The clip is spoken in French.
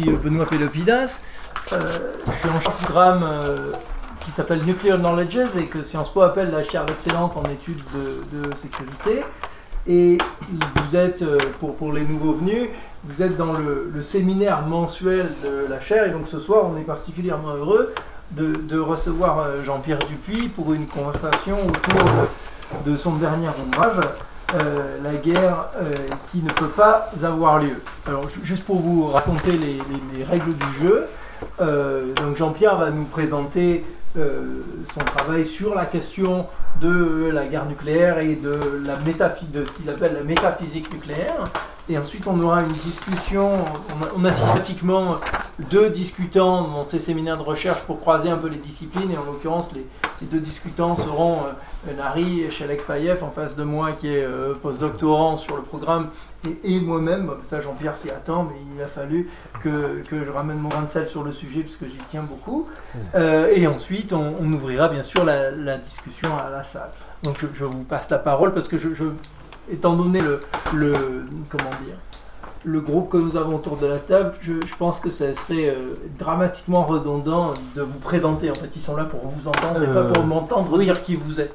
suis Benoît Pelopidas. Euh, je suis en charge du programme euh, qui s'appelle Nuclear Knowledges et que Sciences Po appelle la chaire d'excellence en études de, sécurité. Et vous êtes, euh, pour, les nouveaux venus, vous êtes dans le, séminaire mensuel de la chaire. Et donc ce soir, on est particulièrement heureux de, de recevoir Jean-Pierre Dupuis pour une conversation autour de, de son dernier ouvrage, euh, la guerre euh, qui ne peut pas avoir lieu. Alors juste pour vous raconter les, les, les règles du jeu, euh, donc Jean-Pierre va nous présenter son travail sur la question de la guerre nucléaire et de, la de ce qu'il appelle la métaphysique nucléaire. Et ensuite, on aura une discussion. On, on a systématiquement deux discutants dans ces séminaires de recherche pour croiser un peu les disciplines. Et en l'occurrence, les, deux discutants seront euh, Nari Chalek Payev en face de moi, qui est euh, postdoctorant sur le programme, et, moi-même. Ça, Jean-Pierre s'y attend, mais il a fallu que, que, je ramène mon grain de sel sur le sujet, puisque j'y tiens beaucoup. Euh, et ensuite, on, ouvrira bien sûr la, discussion à la salle. Donc, je, je vous passe la parole parce que je, je étant donné le, le, comment dire, le groupe que nous avons autour de la table, je, je pense que ça serait euh, dramatiquement redondant de vous présenter. En fait, ils sont là pour vous entendre et pas pour m'entendre dire qui vous êtes.